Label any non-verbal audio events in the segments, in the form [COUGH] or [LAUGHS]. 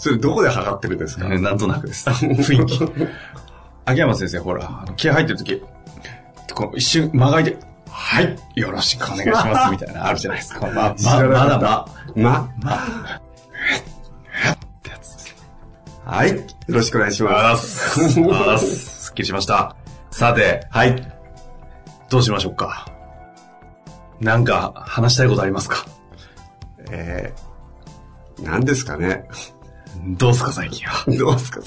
それどこで測ってるんですか、[LAUGHS] なんとなくです。雰囲気。秋山先生、ほら、気合入ってる時、この一瞬間が空いて、はい、よろしくお願いします、みたいな、あるじゃないですか。[LAUGHS] ま、ま、まだま、ま、ま、ってやつです。はい。よろしくお願いしまっす。す。すっきりしました。さて、はい。どうしましょうか。なんか、話したいことありますか？えー、何ですかね。どうすか、最近は。どうですか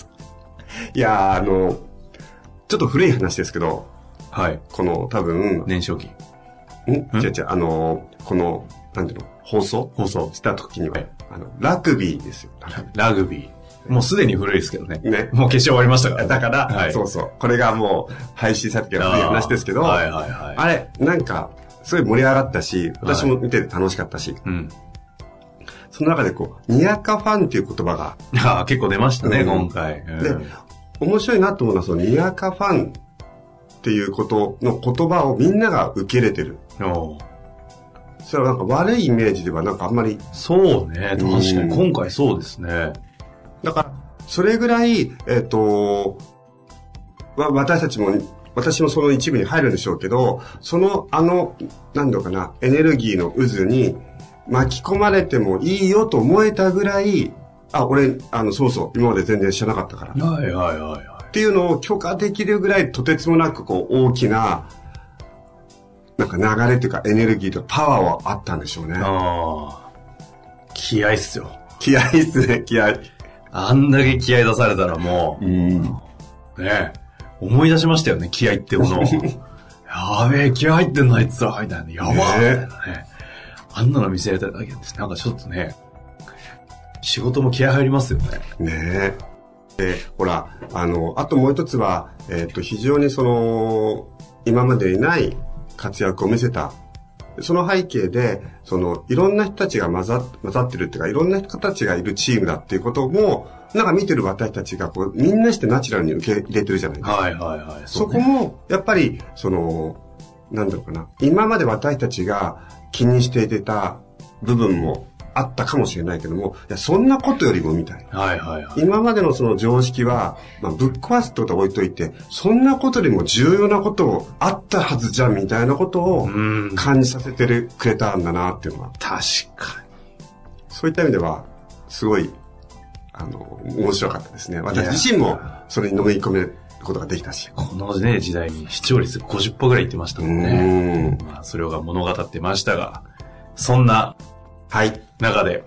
いやー、あの、ちょっと古い話ですけど、はい。この多分、年少期。ん？違う違う、あの、この、なんていうの、放送？放送した時にははい、あの、ラグビーですよ。ラグビー。もうすでに古いですけどね。ね。もう決勝終わりましたから。だから、はいそうそう。これがもう配信されてから古い話ですけど、はいはいはい。あれ、なんか、すごい盛り上がったし、私も見てて楽しかったし、うん。その中でこう、にやかファンっていう言葉が、[LAUGHS] ああ、結構出ましたね、うん今回。うんで面白いなと思うのは、そのにやかファンっていうことの言葉をみんなが受け入れてる。それはなんか悪いイメージではなんかあんまり、そうね、確かうんに。今回そうですね。だから、それぐらい、えっ、と、わ私たちも、私もその一部に入るんでしょうけど、その、あの、なんだろうかな、エネルギーの渦に巻き込まれてもいいよと思えたぐらい、あ、俺、あの、そうそう、今まで全然知らなかったから。はいはいはいはい。っていうのを許可できるぐらいとてつもなくこう大きな、なんか流れっていうかエネルギーとパワーはあったんでしょうね。ああ。気合っすよ。気合いっすね、気合い。あんだけ気合出されたらもうん。う、ね、思い出しましたよね、気合ってものを。[LAUGHS] やべえ、気合入ってんのあいつら、みたいな。やばーみたいなね。あんなの見せられただけで、なんかちょっとね、仕事も気合入りますよね。ねえ。で、ほら、あの、あともう一つは、えっ、と、非常にその、今までにない活躍を見せた。その背景で、その、いろんな人たちが混ざ混ざってるっていうか、いろんな人たちがいるチームだっていうことも、なんか見てる私たちが、こう、みんなしてナチュラルに受け入れてるじゃないですか。はいはいはい。そこねも、やっぱり、その、なんだろうかな。今まで私たちが気にしていた部分もあったかもしれないけども、いや、そんなことよりもみたいな。はいはいはい。今までのその常識は、まあ、ぶっ壊すってことは置いといて、そんなことよりも重要なことをあったはずじゃんみたいなことをうん。感じさせてるくれたんだなっていうのは、確かそういった意味では、すごい、あの、面白かったですね。私自身もそれに飲み込めることができたし。に。このね、時代に視聴率50%ぐらいいってましたもんうね。ん。まあ、それが物語ってましたが、そんなはい。中で、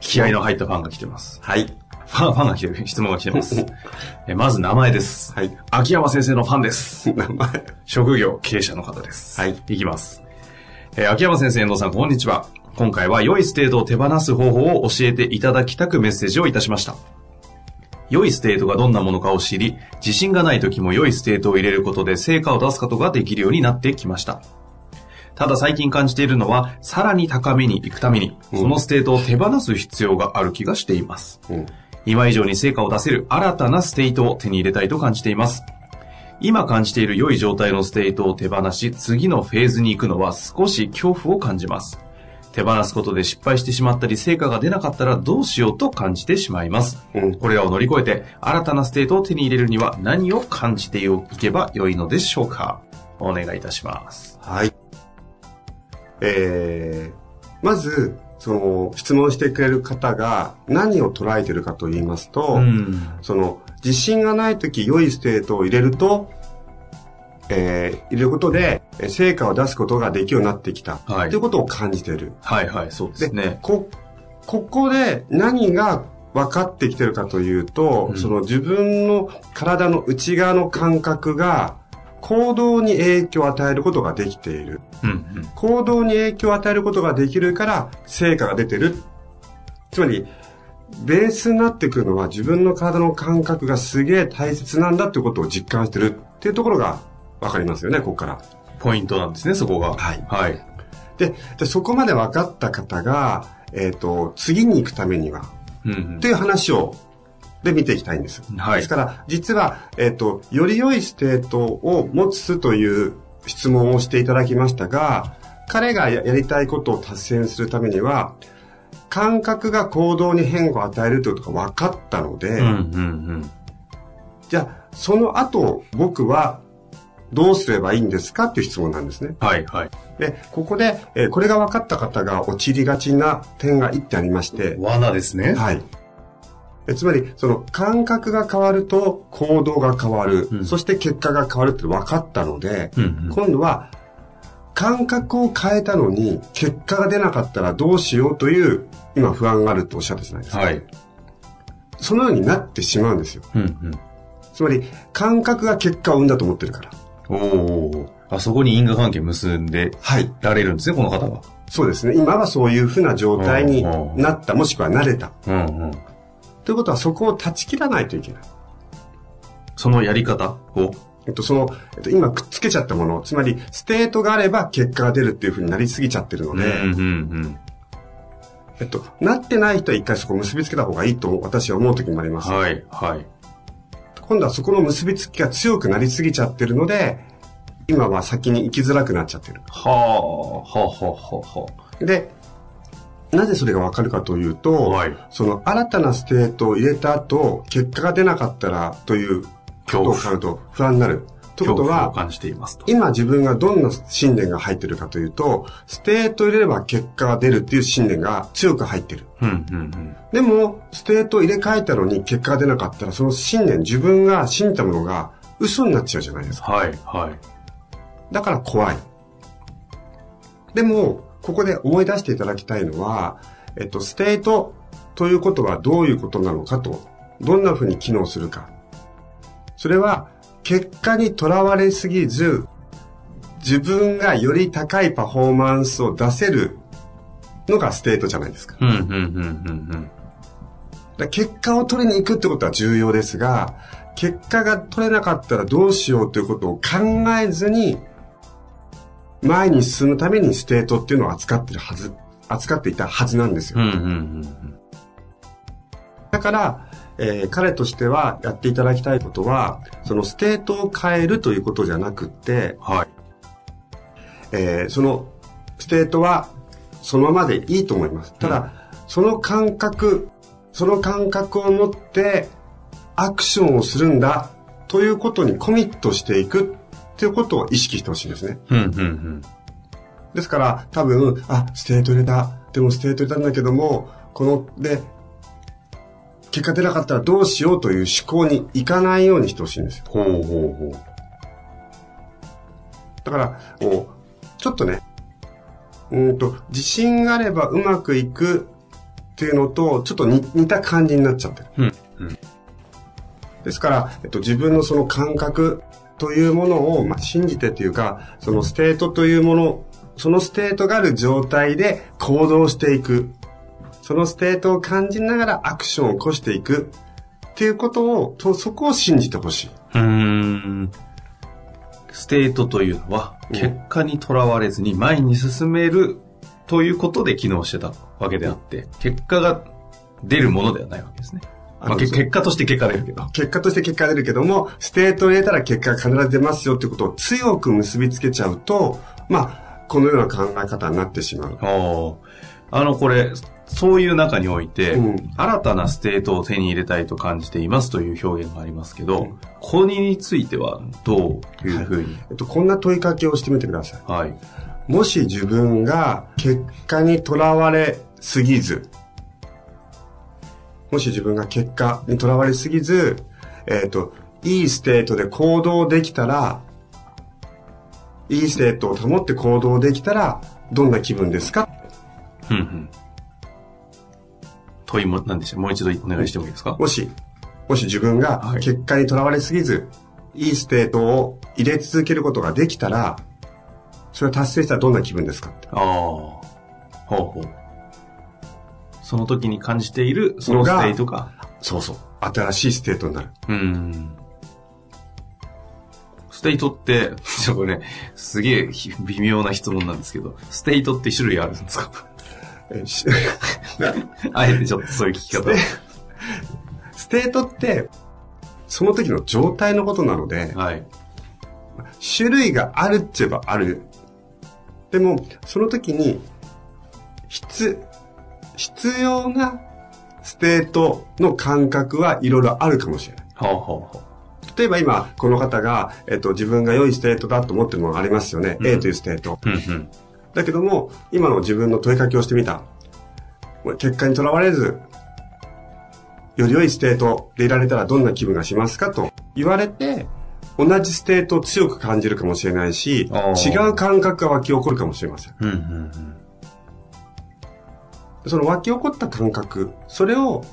気合の入ったファンが来てます。はい。ファン、ファンが来てる、質問が来てます。えまず名前です。はい。秋山先生のファンです。名前。職業、経営者の方です。はい。いきます。えー秋山先生、遠藤さん、こんにちは。今回は良いステートを手放す方法を教えていただきたくメッセージをいたしました。良いステートがどんなものかを知り、自信がない時も良いステートを入れることで成果を出すことができるようになってきました。ただ最近感じているのは、さらに高みに行くために、うんこのステートを手放す必要がある気がしています。うん。今以上に成果を出せる新たなステートを手に入れたいと感じています。今感じている良い状態のステートを手放し、次のフェーズに行くのは少し恐怖を感じます。手放すことで失敗してしまったり、成果が出なかったらどうしようと感じてしまいます。うん。これらを乗り越えて、新たなステートを手に入れるには何を感じていけば良いのでしょうかお願いいたします。はい。えー、まず、その、質問してくれる方が何を捉えてるかと言いますと、うん。その、自信がないとき良いステートを入れると、えー、入れることで、成果を出すことができるようになってきた。はい。ということを感じている。はいはい、そうですね。こ、ここで何が分かってきてるかというと、うん、その自分の体の内側の感覚が、行動に影響を与えることができている。うんうん、行動に影響を与えることができるから、成果が出てる。つまり、ベースになってくるのは自分の体の感覚がすげえ大切なんだっていうことを実感してるっていうところがわかりますよね、ここから。ポイントなんですね、そこが。はい。はい。で、でそこまで分かった方が、えっ、ー、と、次に行くためには、うん、うん、っていう話を、で見ていきたいんです。はい。ですから、実は、えっ、ー、と、より良いステートを持つという質問をしていただきましたが、彼がやりたいことを達成するためには、感覚が行動に変化を与えるということが分かったので、うんうんうん、じゃあ、その後、僕はどうすればいいんですかっていう質問なんですね。はい、はい。で、ここで、えー、これが分かった方が陥りがちな点が一点ありまして。罠ですね。はい。えつまり、その感覚が変わると行動が変わる、うん、そして結果が変わるって分かったので、うんうん、今度は感覚を変えたのに結果が出なかったらどうしようという今不安があるとおっしゃったじゃないですか。はい。そのようになってしまうんですよ。うんうん、つまり感覚が結果を生んだと思ってるから。おお。あそこに因果関係結んでられるんですね、はい、この方は。そうですね。今はそういうふうな状態になった、もしくは慣れた。うんうん、ということはそこを断ち切らないといけない。そのやり方？をえっと、その、えっと、今くっつけちゃったもの、つまり、ステートがあれば結果が出るっていうふうになりすぎちゃってるので、うんうんうん、えっと、なってない人は一回そこを結びつけた方がいいと私は思う時もあります。はい、はい。今度はそこの結びつきが強くなりすぎちゃってるので、今は先に行きづらくなっちゃってる。はあ、はあ、はあ、はあ。で、なぜそれがわかるかというと、はい、その新たなステートを入れた後、結果が出なかったらということを考えると不安になる。ということは、今自分がどんな信念が入ってるかというと、ステート入れれば結果が出るっていう信念が強く入ってる。うんうんうん、でも、ステート入れ替えたのに結果が出なかったら、その信念、自分が信じたものが嘘になっちゃうじゃないですか。はい、はい。だから怖い。でも、ここで思い出していただきたいのは、えっと、ステートということはどういうことなのかと、どんなふうに機能するか。それは、結果にとらわれすぎず、自分がより高いパフォーマンスを出せるのがステートじゃないですか。うんうんうんうんうん、結果を取りに行くってことは重要ですが、結果が取れなかったらどうしようということを考えずに、前に進むためにステートっていうのを扱ってるはず、扱っていたはずなんですよ。うんうんうんうん、だから、えー、彼としてはやっていただきたいことは、そのステートを変えるということじゃなくって、はい。えー、そのステートはそのままでいいと思います。ただ、うん、その感覚、その感覚を持ってアクションをするんだということにコミットしていくっていうことを意識してほしいんですね。うんうんうん、ですから、多分、あ、ステート入れた。でもステート入れたんだけども、この、で、結果出なかったらどうしようという思考にいかないようにしてほしいんですよ。ほうほうほう。だから、こう、ちょっとね、うんと、自信があればうまくいくっていうのと、ちょっと似た感じになっちゃってる。うんうん、ですから、えっと、自分のその感覚というものを、まあ、信じてというか、そのステートというもの、そのステートがある状態で行動していく。そのステートを感じながらアクションを起こしていくっていうことを、とそこを信じてほしい。うん。ステートというのは、結果にとらわれずに前に進めるということで機能してたわけであって、結果が出るものではないわけですね。まあ、結果として結果出るけど。結果として結果出るけども、ステートを入れたら結果が必ず出ますよっていうことを強く結びつけちゃうと、まあ、このような考え方になってしまう。あの、これ、そういう中において、うん、新たなステートを手に入れたいと感じていますという表現がありますけど、うん、これについてはどういうふうに、はい、えっと、こんな問いかけをしてみてください。はい。もし自分が結果にとらわれすぎず、もし自分が結果にとらわれすぎず、えっ、と、いいステートで行動できたら、いいステートを保って行動できたら、どんな気分ですか？うんうん。問いも、なんでしょう？もう一度お願いしてもいいですか？もし、もし自分がはい結果にとらわれすぎず、い、いステートを入れ続けることができたら、それを達成したらどんな気分ですかってああ。ほうほう。その時に感じている、そのステートが。そうそう。新しいステートになる。うん。ステートって、[LAUGHS] ちょっとね、すげえひ微妙な質問なんですけど、ステートって種類あるんですか？[LAUGHS] あえてちょっとそういう聞き方。ステートって、その時の状態のことなので、はい。種類があるって言えばある。でも、その時に、必、必要なステートの感覚はいろいろあるかもしれない。例えば今、この方が、えっと、自分が良いステートだと思ってるものがありますよね。うん A というステート。う。うんうん。だけども、今の自分の問いかけをしてみた。結果にとらわれず、より良いステートでいられたらどんな気分がしますかと言われて、同じステートを強く感じるかもしれないし、違う感覚が湧き起こるかもしれません。うんうんうん。その湧き起こった感覚、それを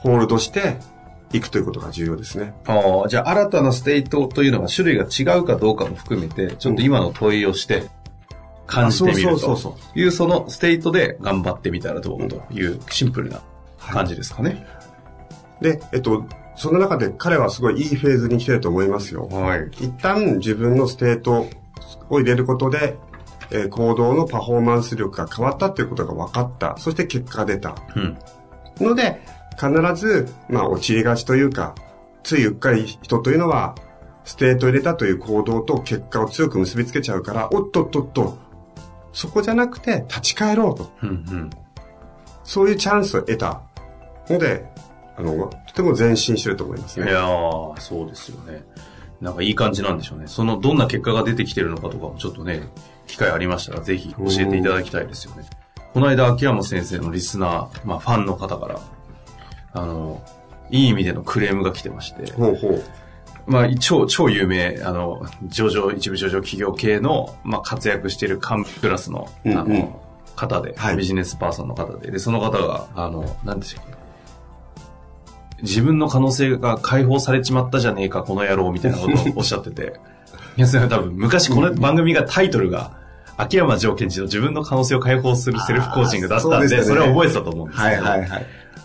ホールドしていくということが重要ですね。ああ、じゃあ新たなステートというのは種類が違うかどうかも含めて、ちょっと今の問いをして、感じてみるあそうそうというそのステートで頑張ってみたらどうというシンプルな感じですかね。で、えっと、その中で彼はすごいいいフェーズに来てると思いますよ。はい。一旦自分のステートを入れることで、えー行動のパフォーマンス力が変わったっていうことが分かった。そして結果が出た。うん。ので、必ず、まあ、陥りがちというか、ついうっかり人というのは、ステートを入れたという行動と結果を強く結びつけちゃうから、おっとっとっと、そこじゃなくて立ち返ろうと。うんうん。そういうチャンスを得たので、あの、とても前進してると思いますね。いやー、そうですよね。なんかいい感じなんでしょうね。その、どんな結果が出てきてるのかとかもちょっとね、機会ありましたらぜひ教えていただきたいですよね。この間、秋山先生のリスナー、まあファンの方から、あの、いい意味でのクレームが来てまして、ほうほう。まあ、超、超有名、あの、上場、一部上場企業系の、まあ、活躍している幹部クラスの、あの、うん。うん方で、はい。ビジネスパーソンの方で、で、その方が、あの、なんでしたっけ。自分の可能性が解放されちまったじゃねえか、この野郎、みたいなことをおっしゃってて、皆さん多分、昔この番組がタイトルが、秋山条件時の自分の可能性を解放するセルフコーチングだったんで、そうでね。それを覚えてたと思うんですけど、はい。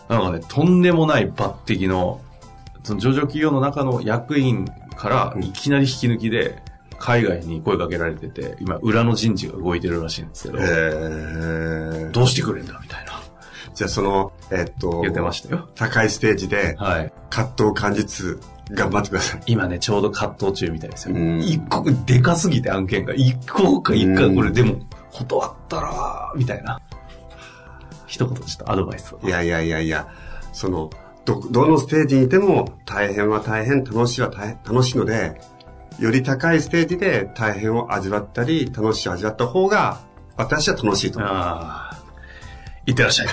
なんかね、とんでもない抜擢の、その上場企業の中の役員からいきなり引き抜きで、海外に声かけられてて、今、裏の人事が動いてるらしいんですけど、えー、どうしてくれんだみたいな、じゃあその、えっと、言ってましたよ。高いステージではい。葛藤を感じつつ頑張ってください。今ね、ちょうど葛藤中みたいですよ。うん一個、でかすぎて案件が、一個か一うん回これ、でも、断ったら、みたいな。一言ちょっとアドバイスを。いやいやいやいや、その、ど、どのステージにいても大変は大変、楽しいは大変、楽しいので、より高いステージで大変を味わったり、楽しいを味わった方が、私は楽しいと思う。ああ。いってらっしゃい。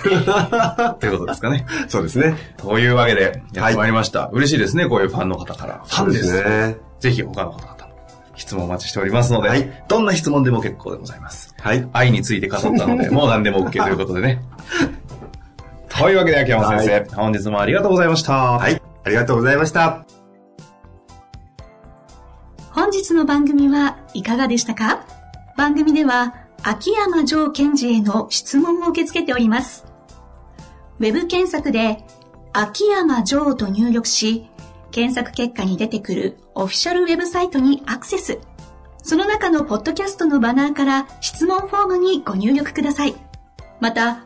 ということですかね。そうですね。というわけで、やってまいりました。嬉しいですね、こういうファンの方から。ファンです。ね。ぜひ他の方々も質問お待ちしておりますので、はいどんな質問でも結構でございます。はい。愛について語ったので、もう何でも OK ということでね。[LAUGHS] [LAUGHS] というわけで、秋山先生、はい本日もありがとうございました。はい。ありがとうございました。本日の番組はいかがでしたか？番組では秋山城賢治への質問を受け付けております。ウェブ検索で秋山城と入力し、検索結果に出てくるオフィシャルウェブサイトにアクセス。その中のポッドキャストのバナーから質問フォームにご入力ください。また、